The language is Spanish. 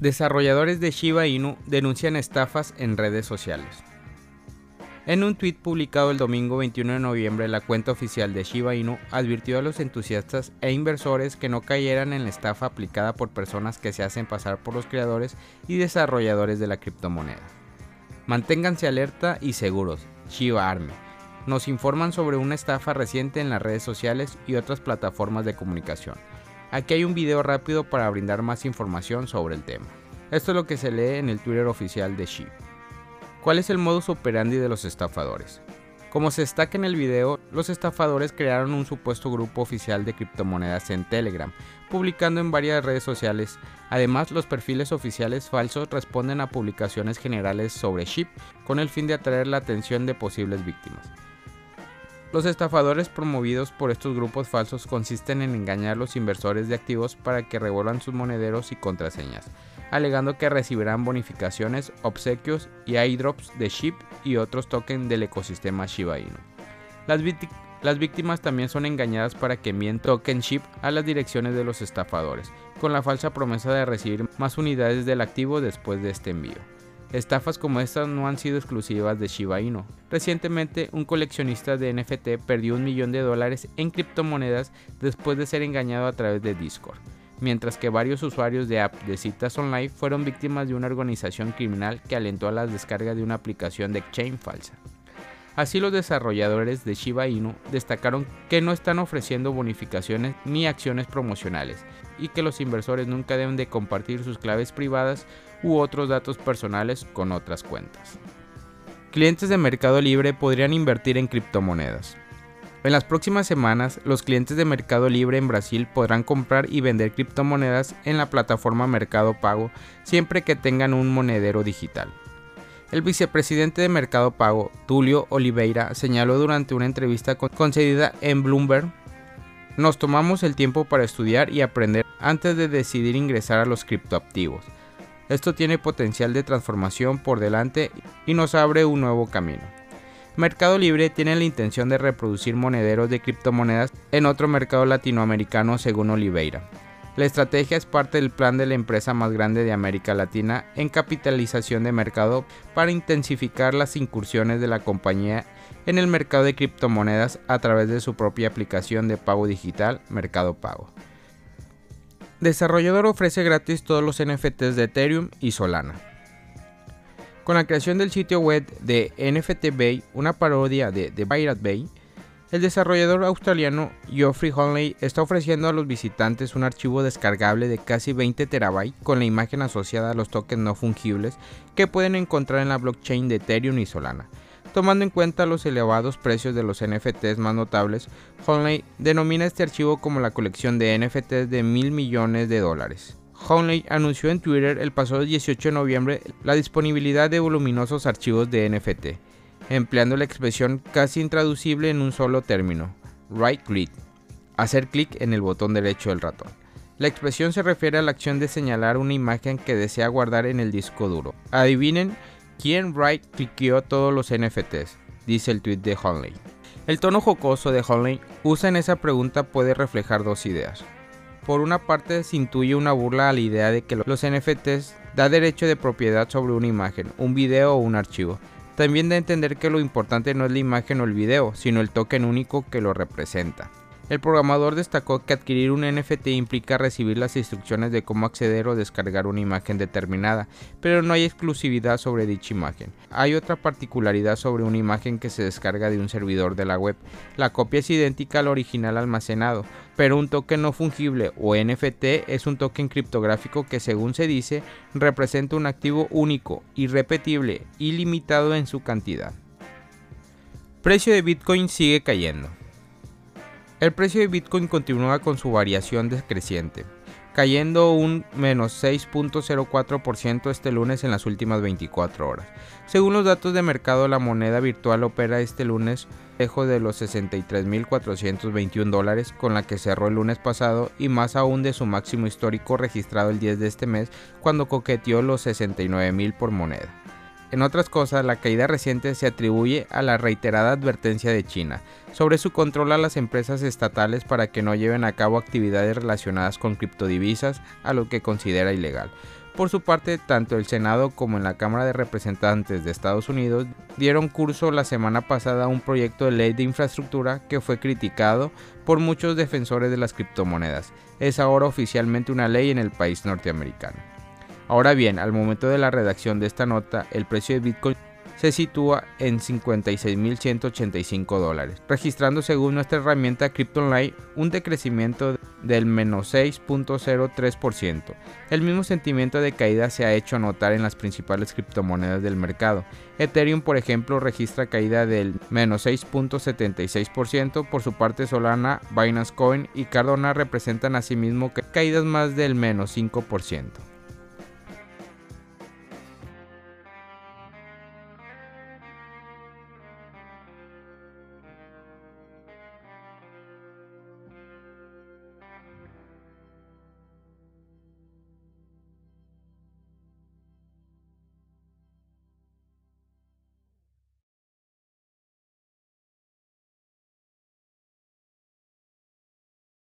Desarrolladores de Shiba Inu denuncian estafas en redes sociales. En un tweet publicado el domingo 21 de noviembre, la cuenta oficial de Shiba Inu advirtió a los entusiastas e inversores que no cayeran en la estafa aplicada por personas que se hacen pasar por los creadores y desarrolladores de la criptomoneda. Manténganse alerta y seguros, Shiba Army. Nos informan sobre una estafa reciente en las redes sociales y otras plataformas de comunicación. Aquí hay un video rápido para brindar más información sobre el tema. Esto es lo que se lee en el Twitter oficial de Sheep. ¿Cuál es el modus operandi de los estafadores? Como se destaca en el video, los estafadores crearon un supuesto grupo oficial de criptomonedas en Telegram, publicando en varias redes sociales. Además, los perfiles oficiales falsos responden a publicaciones generales sobre SHIP con el fin de atraer la atención de posibles víctimas. Los estafadores promovidos por estos grupos falsos consisten en engañar a los inversores de activos para que revuelvan sus monederos y contraseñas, alegando que recibirán bonificaciones, obsequios y airdrops de SHIB y otros tokens del ecosistema Shiba Inu. Las, víctimas también son engañadas para que envíen token SHIB a las direcciones de los estafadores, con la falsa promesa de recibir más unidades del activo después de este envío. Estafas como estas no han sido exclusivas de Shiba Inu. Recientemente, un coleccionista de NFT perdió un millón de dólares en criptomonedas después de ser engañado a través de Discord, mientras que varios usuarios de app de citas online fueron víctimas de una organización criminal que alentó a la descarga de una aplicación de exchange falsa. Así los desarrolladores de Shiba Inu destacaron que no están ofreciendo bonificaciones ni acciones promocionales y que los inversores nunca deben de compartir sus claves privadas u otros datos personales con otras cuentas. Clientes de Mercado Libre podrían invertir en criptomonedas. En las próximas semanas, los clientes de Mercado Libre en Brasil podrán comprar y vender criptomonedas en la plataforma Mercado Pago siempre que tengan un monedero digital. El vicepresidente de Mercado Pago, Tulio Oliveira, señaló durante una entrevista concedida en Bloomberg, nos tomamos el tiempo para estudiar y aprender antes de decidir ingresar a los criptoactivos. Esto tiene potencial de transformación por delante y nos abre un nuevo camino. Mercado Libre tiene la intención de reproducir monederos de criptomonedas en otro mercado latinoamericano según Oliveira. La estrategia es parte del plan de la empresa más grande de América Latina en capitalización de mercado para intensificar las incursiones de la compañía en el mercado de criptomonedas a través de su propia aplicación de pago digital Mercado Pago. Desarrollador ofrece gratis todos los NFTs de Ethereum y Solana. Con la creación del sitio web de NFT Bay, una parodia de The Pirate Bay, el desarrollador australiano Geoffrey Honley está ofreciendo a los visitantes un archivo descargable de casi 20 terabytes con la imagen asociada a los tokens no fungibles que pueden encontrar en la blockchain de Ethereum y Solana. Tomando en cuenta los elevados precios de los NFTs más notables, Honley denomina este archivo como la colección de NFTs de mil millones de dólares. Honley anunció en Twitter el pasado 18 de noviembre la disponibilidad de voluminosos archivos de NFT empleando la expresión casi intraducible en un solo término, right click, hacer clic en el botón derecho del ratón. La expresión se refiere a la acción de señalar una imagen que desea guardar en el disco duro. Adivinen quién right cliqueó todos los NFTs, dice el tweet de Honley. El tono jocoso de Honley usa en esa pregunta puede reflejar dos ideas. Por una parte se intuye una burla a la idea de que los NFTs da derecho de propiedad sobre una imagen, un video o un archivo, también a entender que lo importante no es la imagen o el video, sino el token único que lo representa. El programador destacó que adquirir un NFT implica recibir las instrucciones de cómo acceder o descargar una imagen determinada, pero no hay exclusividad sobre dicha imagen. Hay otra particularidad sobre una imagen que se descarga de un servidor de la web. La copia es idéntica al original almacenado, pero un token no fungible o NFT es un token criptográfico que según se dice representa un activo único, irrepetible, ilimitado en su cantidad. Precio de Bitcoin sigue cayendo. El precio de Bitcoin continúa con su variación decreciente cayendo un menos 6.04% este lunes en las últimas 24 horas. Según los datos de mercado, la moneda virtual opera este lunes lejos de los 63.421 dólares con la que cerró el lunes pasado y más aún de su máximo histórico registrado el 10 de este mes cuando coqueteó los 69.000 por moneda. En otras cosas, la caída reciente se atribuye a la reiterada advertencia de China sobre su control a las empresas estatales para que no lleven a cabo actividades relacionadas con criptodivisas, a lo que considera ilegal. Por su parte, tanto el Senado como en la Cámara de Representantes de Estados Unidos dieron curso la semana pasada a un proyecto de ley de infraestructura que fue criticado por muchos defensores de las criptomonedas. Es ahora oficialmente una ley en el país norteamericano. Ahora bien, al momento de la redacción de esta nota, el precio de Bitcoin se sitúa en 56.185 dólares, registrando según nuestra herramienta CryptoOnline un decrecimiento del menos 6.03%. El mismo sentimiento de caída se ha hecho notar en las principales criptomonedas del mercado. Ethereum, por ejemplo, registra caída del menos 6.76%, por su parte Solana, Binance Coin y Cardona representan asimismo caídas más del menos 5%.